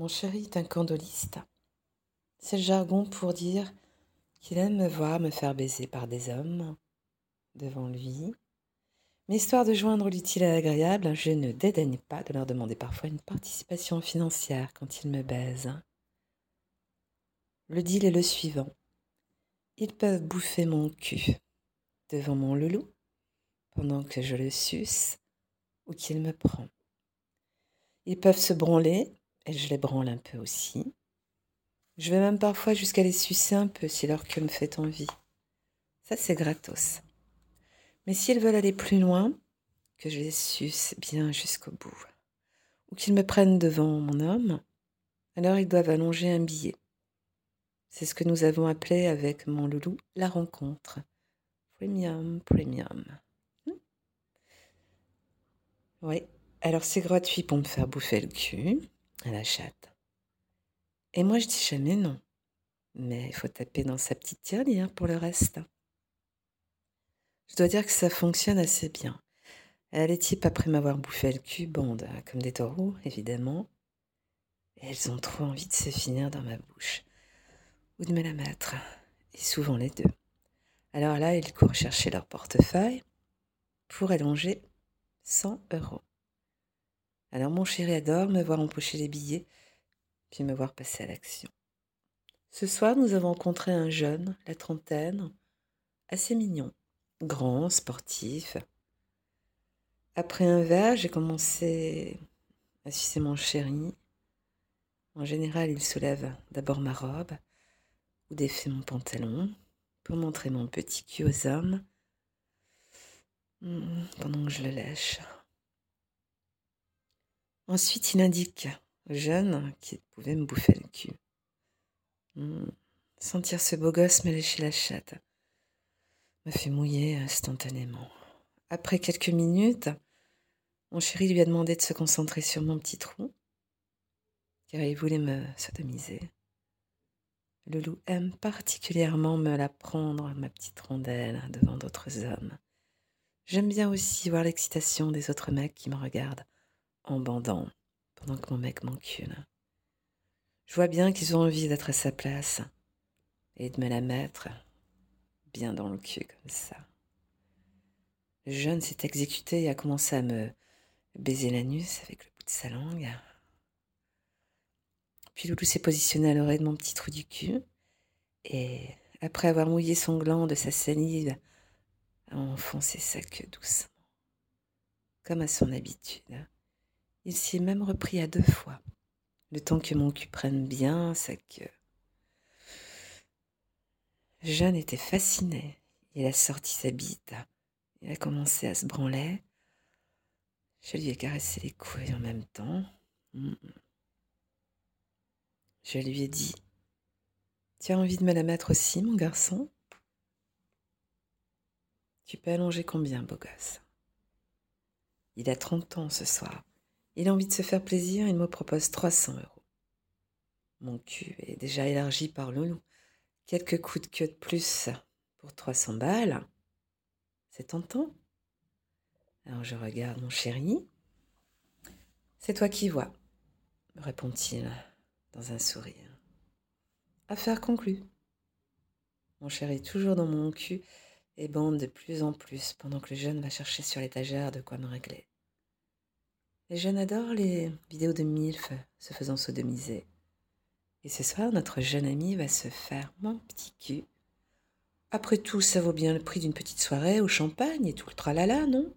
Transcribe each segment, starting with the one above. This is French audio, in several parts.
Mon chéri est un candoliste. C'est le jargon pour dire qu'il aime me voir me faire baiser par des hommes devant lui. Mais histoire de joindre l'utile à l'agréable, je ne dédaigne pas de leur demander parfois une participation financière quand ils me baisent. Le deal est le suivant. Ils peuvent bouffer mon cul devant mon loulou pendant que je le suce ou qu'il me prend. Ils peuvent se branler et je les branle un peu aussi. Je vais même parfois jusqu'à les sucer un peu si leur queue me fait envie. Ça, c'est gratos. Mais s'ils veulent aller plus loin, que je les suce bien jusqu'au bout, ou qu'ils me prennent devant mon homme, alors ils doivent allonger un billet. C'est ce que nous avons appelé avec mon loulou la rencontre. Premium, premium. Hmm. oui, alors c'est gratuit pour me faire bouffer le cul à la chatte. Et moi je dis jamais non. Mais il faut taper dans sa petite tirelire pour le reste. Je dois dire que ça fonctionne assez bien. Les types, après m'avoir bouffé le cul, bandent comme des taureaux, évidemment. Et elles ont trop envie de se finir dans ma bouche. Ou de me la mettre. Et souvent les deux. Alors là, ils courent chercher leur portefeuille pour allonger 100 euros. Alors mon chéri adore me voir empocher les billets, puis me voir passer à l'action. Ce soir, nous avons rencontré un jeune, la trentaine, assez mignon, grand, sportif. Après un verre, j'ai commencé à sucer mon chéri. En général, il soulève d'abord ma robe ou défait mon pantalon pour montrer mon petit cul aux hommes hmm, pendant que je le lèche. Ensuite, il indique aux jeunes qu'il pouvait me bouffer le cul. Hmm, sentir ce beau gosse me lécher la chatte me fait mouiller instantanément. Après quelques minutes, mon chéri lui a demandé de se concentrer sur mon petit trou, car il voulait me sodomiser. Le loup aime particulièrement me la prendre, ma petite rondelle, devant d'autres hommes. J'aime bien aussi voir l'excitation des autres mecs qui me regardent en bandant pendant que mon mec m'encule. Je vois bien qu'ils ont envie d'être à sa place et de me la mettre bien dans le cul comme ça. Le jeune s'est exécuté et a commencé à me baiser l'anus avec le bout de sa langue. Puis Loulou s'est positionné à l'oreille de mon petit trou du cul et, après avoir mouillé son gland de sa salive, a enfoncé sa queue doucement, comme à son habitude. Il s'y est même repris à deux fois, le temps que mon cul prenne bien sa queue. Jeanne était fasciné. Il a sorti sa bite. Il a commencé à se branler. Je lui ai caressé les couilles en même temps. Je lui ai dit Tu as envie de me la mettre aussi, mon garçon Tu peux allonger combien, beau gosse? Il a 30 ans ce soir. Il a envie de se faire plaisir, il me propose 300 euros. Mon cul est déjà élargi par Loulou. Quelques coups de queue de plus pour 300 balles. C'est tentant. Alors je regarde mon chéri. C'est toi qui vois, répond-il dans un sourire. Affaire conclue. Mon chéri toujours dans mon cul et bande de plus en plus pendant que le jeune va chercher sur l'étagère de quoi me régler. Les jeunes adorent les vidéos de MILF se faisant sodomiser. Et ce soir, notre jeune ami va se faire mon petit cul. Après tout, ça vaut bien le prix d'une petite soirée au champagne et tout le tralala, non?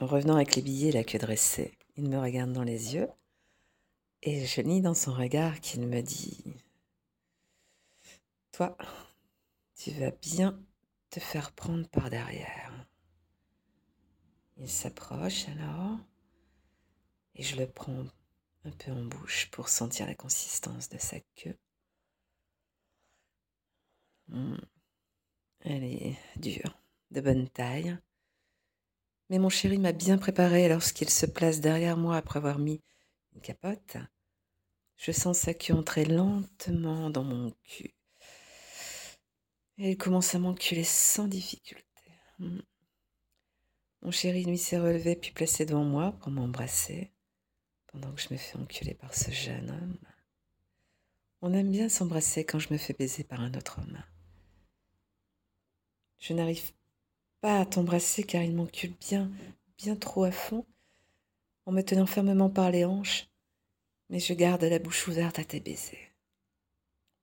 En revenant avec les billets la queue dressée, il me regarde dans les yeux et je lis dans son regard qu'il me dit Toi, tu vas bien te faire prendre par derrière. Il s'approche alors et je le prends un peu en bouche pour sentir la consistance de sa queue. Hmm. Elle est dure, de bonne taille. Mais mon chéri m'a bien préparé lorsqu'il se place derrière moi après avoir mis une capote. Je sens sa queue entrer lentement dans mon cul. Et il commence à m'enculer sans difficulté. Hmm. Mon chéri, lui, s'est relevé puis placé devant moi pour m'embrasser pendant que je me fais enculer par ce jeune homme. On aime bien s'embrasser quand je me fais baiser par un autre homme. Je n'arrive pas à t'embrasser car il m'encule bien, bien trop à fond, en me tenant fermement par les hanches, mais je garde la bouche ouverte à tes baisers.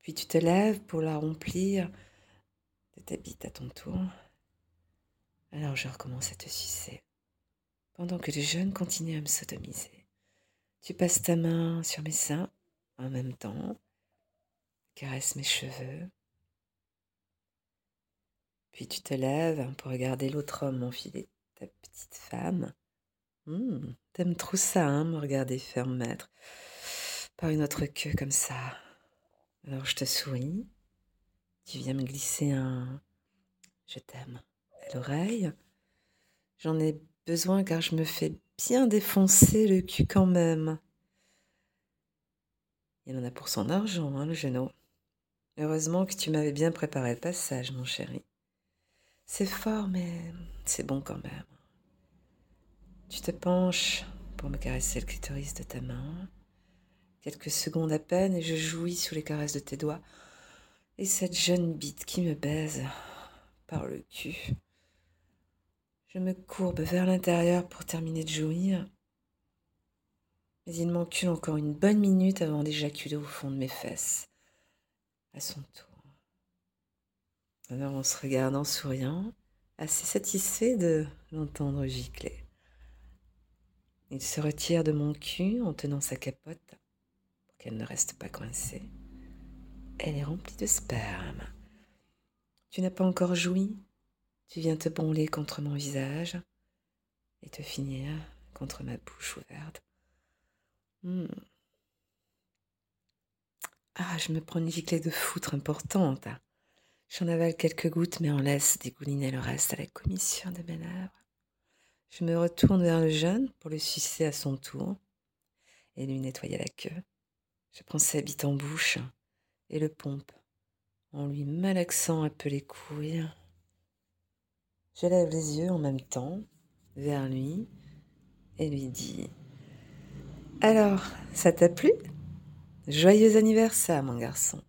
Puis tu te lèves pour la remplir de tes bites à ton tour. Alors je recommence à te sucer, pendant que les jeunes continuent à me sodomiser. Tu passes ta main sur mes seins en même temps, caresses mes cheveux, puis tu te lèves pour regarder l'autre homme enfiler ta petite femme. Hum, T'aimes trop ça, hein, me regarder faire mettre par une autre queue comme ça. Alors je te souris. Tu viens me glisser un je t'aime J'en ai besoin car je me fais bien défoncer le cul quand même. Il en a pour son argent, hein, le genou. Heureusement que tu m'avais bien préparé le passage, mon chéri. C'est fort, mais c'est bon quand même. Tu te penches pour me caresser le clitoris de ta main. Quelques secondes à peine et je jouis sous les caresses de tes doigts. Et cette jeune bite qui me baise par le cul. Je me courbe vers l'intérieur pour terminer de jouir. Mais il m'encule encore une bonne minute avant d'éjaculer au fond de mes fesses. À son tour. Alors on se regarde en souriant, assez satisfait de l'entendre gicler. Il se retire de mon cul en tenant sa capote pour qu'elle ne reste pas coincée. Elle est remplie de sperme. Tu n'as pas encore joui? Tu viens te bonler contre mon visage et te finir contre ma bouche ouverte. Hmm. Ah, je me prends une giclée de foutre importante. J'en avale quelques gouttes, mais en laisse dégouliner le reste à la commission de mes lèvres. Je me retourne vers le jeune pour le sucer à son tour et lui nettoyer la queue. Je prends sa bite en bouche et le pompe en lui malaxant un peu les couilles. Je lève les yeux en même temps vers lui et lui dis Alors, ça t'a plu? Joyeux anniversaire, mon garçon.